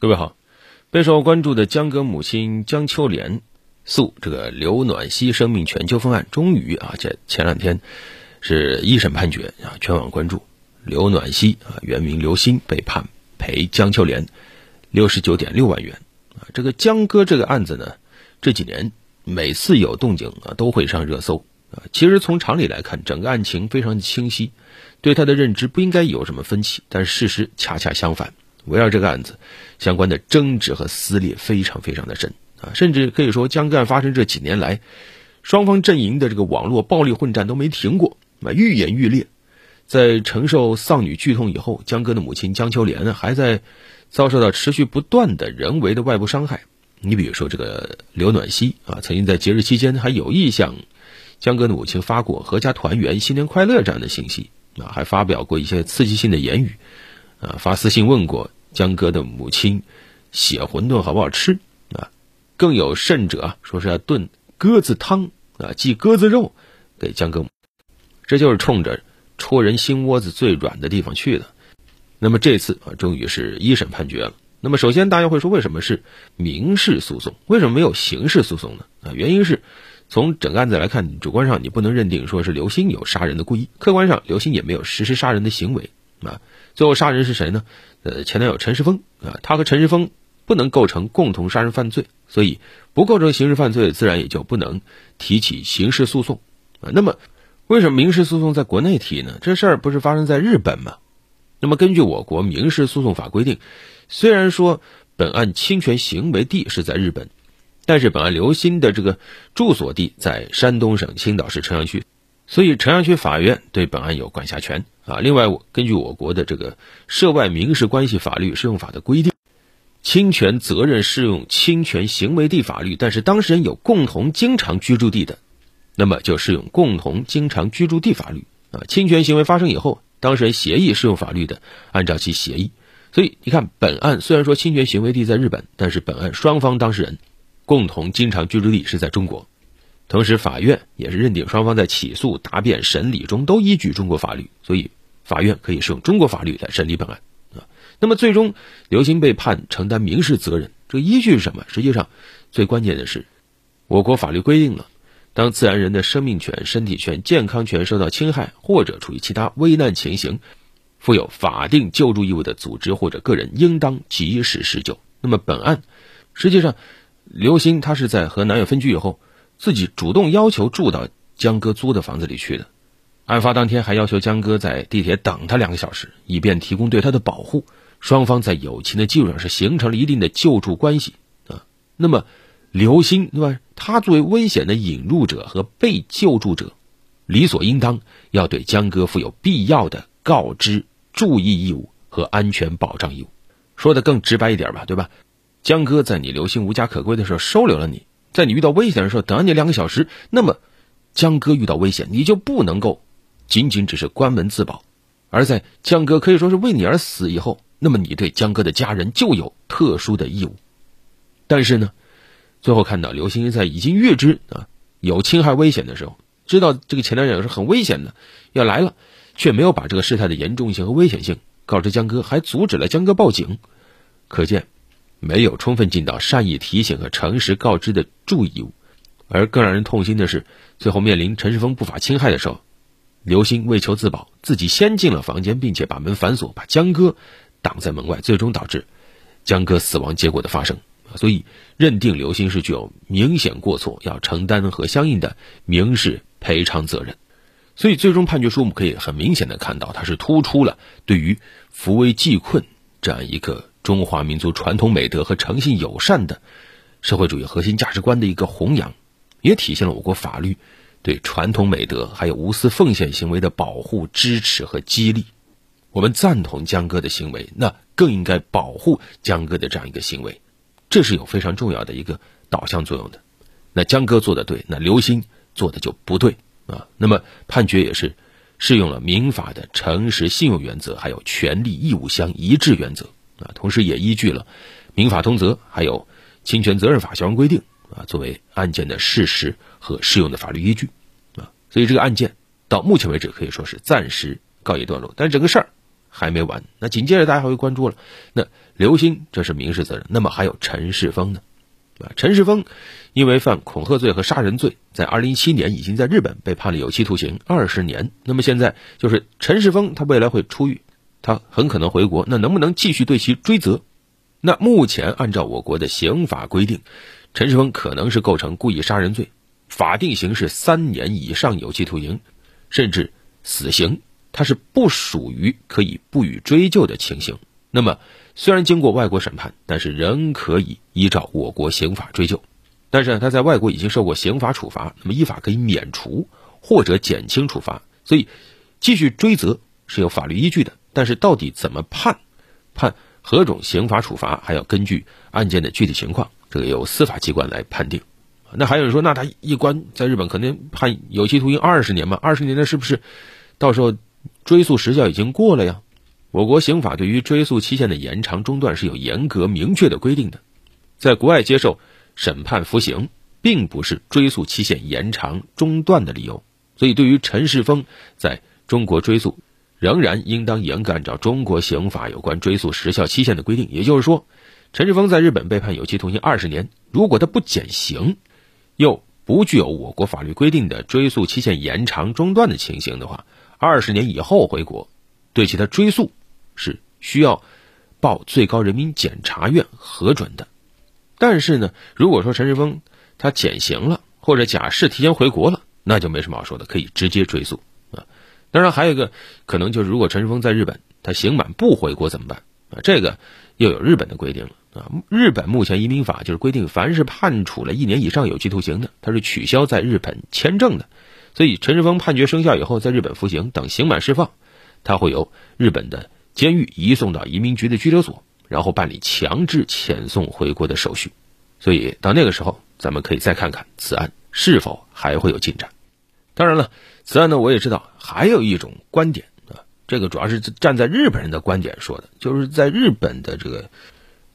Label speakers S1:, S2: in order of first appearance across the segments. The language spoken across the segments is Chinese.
S1: 各位好，备受关注的江歌母亲江秋莲诉这个刘暖希生命权纠纷案，终于啊，前前两天是一审判决啊，全网关注。刘暖希啊，原名刘鑫，被判赔江秋莲六十九点六万元啊。这个江歌这个案子呢，这几年每次有动静啊，都会上热搜啊。其实从常理来看，整个案情非常清晰，对他的认知不应该有什么分歧，但事实恰恰相反。围绕这个案子，相关的争执和撕裂非常非常的深啊，甚至可以说江干发生这几年来，双方阵营的这个网络暴力混战都没停过啊，愈演愈烈。在承受丧女剧痛以后，江歌的母亲江秋莲呢，还在遭受到持续不断的人为的外部伤害。你比如说这个刘暖希啊，曾经在节日期间还有意向江歌的母亲发过“阖家团圆，新年快乐”这样的信息啊，还发表过一些刺激性的言语啊，发私信问过。江哥的母亲写馄饨好不好吃啊？更有甚者说是要炖鸽子汤啊，寄鸽子肉给江哥，这就是冲着戳人心窝子最软的地方去的。那么这次啊，终于是一审判决了。那么首先大家会说，为什么是民事诉讼？为什么没有刑事诉讼呢？啊，原因是从整个案子来看，主观上你不能认定说是刘鑫有杀人的故意，客观上刘鑫也没有实施杀人的行为啊。最后杀人是谁呢？呃，前男友陈世峰啊，他和陈世峰不能构成共同杀人犯罪，所以不构成刑事犯罪，自然也就不能提起刑事诉讼啊。那么，为什么民事诉讼在国内提呢？这事儿不是发生在日本吗？那么，根据我国民事诉讼法规定，虽然说本案侵权行为地是在日本，但是本案刘鑫的这个住所地在山东省青岛市城阳区。所以，城阳区法院对本案有管辖权啊。另外，我根据我国的这个涉外民事关系法律适用法的规定，侵权责任适用侵权行为地法律，但是当事人有共同经常居住地的，那么就适用共同经常居住地法律啊。侵权行为发生以后，当事人协议适用法律的，按照其协议。所以，你看，本案虽然说侵权行为地在日本，但是本案双方当事人共同经常居住地是在中国。同时，法院也是认定双方在起诉、答辩、审理中都依据中国法律，所以法院可以适用中国法律来审理本案啊。那么，最终刘鑫被判承担民事责任，这个依据是什么？实际上，最关键的是，我国法律规定了，当自然人的生命权、身体权、健康权受到侵害，或者处于其他危难情形，负有法定救助义务的组织或者个人，应当及时施救。那么，本案实际上，刘鑫他是在和男友分居以后。自己主动要求住到江哥租的房子里去的，案发当天还要求江哥在地铁等他两个小时，以便提供对他的保护。双方在友情的基础上是形成了一定的救助关系啊。那么，刘星对吧？他作为危险的引入者和被救助者，理所应当要对江哥负有必要的告知、注意义务和安全保障义务。说的更直白一点吧，对吧？江哥在你刘鑫无家可归的时候收留了你。在你遇到危险的时候，等你两个小时，那么江哥遇到危险，你就不能够仅仅只是关门自保，而在江哥可以说是为你而死以后，那么你对江哥的家人就有特殊的义务。但是呢，最后看到刘星在已经预知啊有侵害危险的时候，知道这个前男友是很危险的要来了，却没有把这个事态的严重性和危险性告知江哥，还阻止了江哥报警，可见。没有充分尽到善意提醒和诚实告知的注意义务，而更让人痛心的是，最后面临陈世峰不法侵害的时候，刘鑫为求自保，自己先进了房间，并且把门反锁，把江歌挡在门外，最终导致江歌死亡结果的发生。所以，认定刘鑫是具有明显过错，要承担和相应的民事赔偿责任。所以，最终判决书我们可以很明显的看到，它是突出了对于扶危济困这样一个。中华民族传统美德和诚信友善的社会主义核心价值观的一个弘扬，也体现了我国法律对传统美德还有无私奉献行为的保护、支持和激励。我们赞同江歌的行为，那更应该保护江歌的这样一个行为，这是有非常重要的一个导向作用的。那江歌做的对，那刘鑫做的就不对啊。那么判决也是适用了民法的诚实信用原则，还有权利义务相一致原则。啊，同时也依据了《民法通则》还有《侵权责任法》相关规定啊，作为案件的事实和适用的法律依据啊。所以这个案件到目前为止可以说是暂时告一段落。但整个事儿还没完。那紧接着大家还会关注了，那刘鑫这是民事责任，那么还有陈世峰呢？啊，陈世峰因为犯恐吓罪和杀人罪，在二零一七年已经在日本被判了有期徒刑二十年。那么现在就是陈世峰他未来会出狱，他很可能回国，那能不能继续对其追责？那目前按照我国的刑法规定，陈世峰可能是构成故意杀人罪，法定刑是三年以上有期徒刑，甚至死刑，他是不属于可以不予追究的情形。那么。虽然经过外国审判，但是仍可以依照我国刑法追究。但是，他在外国已经受过刑法处罚，那么依法可以免除或者减轻处罚，所以继续追责是有法律依据的。但是到底怎么判，判何种刑法处罚，还要根据案件的具体情况，这个由司法机关来判定。那还有人说，那他一关在日本肯定判有期徒刑二十年嘛？二十年那是不是到时候追诉时效已经过了呀？我国刑法对于追诉期限的延长中断是有严格明确的规定的，在国外接受审判服刑，并不是追诉期限延长中断的理由。所以，对于陈世峰在中国追诉，仍然应当严格按照中国刑法有关追诉时效期限的规定。也就是说，陈世峰在日本被判有期徒刑二十年，如果他不减刑，又不具有我国法律规定的追诉期限延长中断的情形的话，二十年以后回国，对其他追诉。是需要报最高人民检察院核准的，但是呢，如果说陈世峰他减刑了，或者假释提前回国了，那就没什么好说的，可以直接追诉。当然，还有一个可能就是，如果陈世峰在日本他刑满不回国怎么办啊？这个又有日本的规定了啊。日本目前移民法就是规定，凡是判处了一年以上有期徒刑的，他是取消在日本签证的。所以，陈世峰判决生效以后，在日本服刑，等刑满释放，他会由日本的。监狱移送到移民局的拘留所，然后办理强制遣送回国的手续。所以到那个时候，咱们可以再看看此案是否还会有进展。当然了，此案呢，我也知道还有一种观点啊，这个主要是站在日本人的观点说的，就是在日本的这个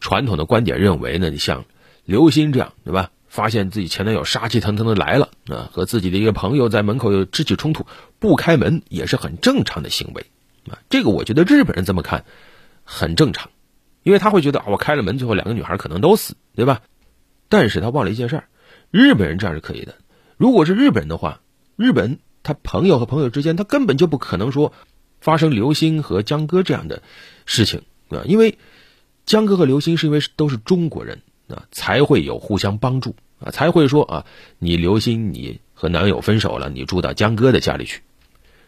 S1: 传统的观点认为呢，你像刘鑫这样，对吧？发现自己前男友杀气腾腾的来了啊，和自己的一个朋友在门口有肢体冲突，不开门也是很正常的行为。啊，这个我觉得日本人这么看很正常，因为他会觉得啊，我开了门，最后两个女孩可能都死，对吧？但是他忘了一件事儿，日本人这样是可以的。如果是日本人的话，日本他朋友和朋友之间，他根本就不可能说发生刘星和江歌这样的事情啊，因为江歌和刘星是因为都是中国人啊，才会有互相帮助啊，才会说啊，你刘星你和男友分手了，你住到江歌的家里去。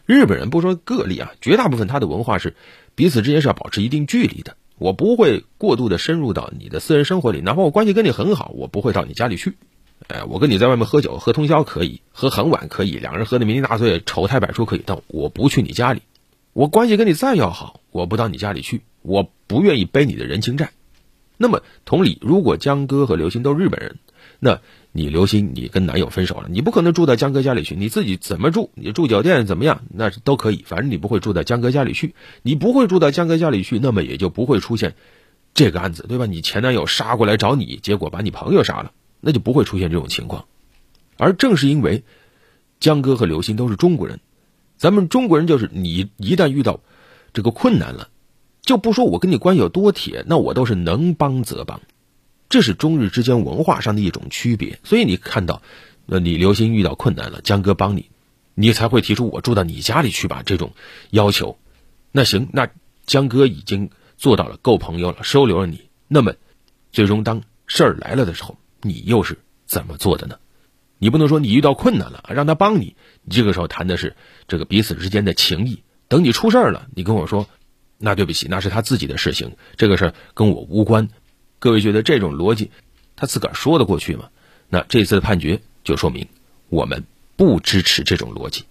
S1: 日本人不说个例啊，绝大部分他的文化是彼此之间是要保持一定距离的。我不会过度的深入到你的私人生活里，哪怕我关系跟你很好，我不会到你家里去。哎，我跟你在外面喝酒，喝通宵可以，喝很晚可以，两个人喝的酩酊大醉，丑态百出可以，但我不去你家里。我关系跟你再要好，我不到你家里去，我不愿意背你的人情债。那么同理，如果江歌和刘星都是日本人，那。你刘鑫，你跟男友分手了，你不可能住到江哥家里去，你自己怎么住？你住酒店怎么样？那是都可以，反正你不会住到江哥家里去。你不会住到江哥家里去，那么也就不会出现这个案子，对吧？你前男友杀过来找你，结果把你朋友杀了，那就不会出现这种情况。而正是因为江哥和刘鑫都是中国人，咱们中国人就是你一旦遇到这个困难了，就不说我跟你关系有多铁，那我都是能帮则帮。这是中日之间文化上的一种区别，所以你看到，那你刘星遇到困难了，江哥帮你，你才会提出我住到你家里去吧这种要求。那行，那江哥已经做到了够朋友了，收留了你。那么，最终当事儿来了的时候，你又是怎么做的呢？你不能说你遇到困难了让他帮你，你这个时候谈的是这个彼此之间的情谊。等你出事儿了，你跟我说，那对不起，那是他自己的事情，这个事儿跟我无关。各位觉得这种逻辑，他自个儿说得过去吗？那这次的判决就说明，我们不支持这种逻辑。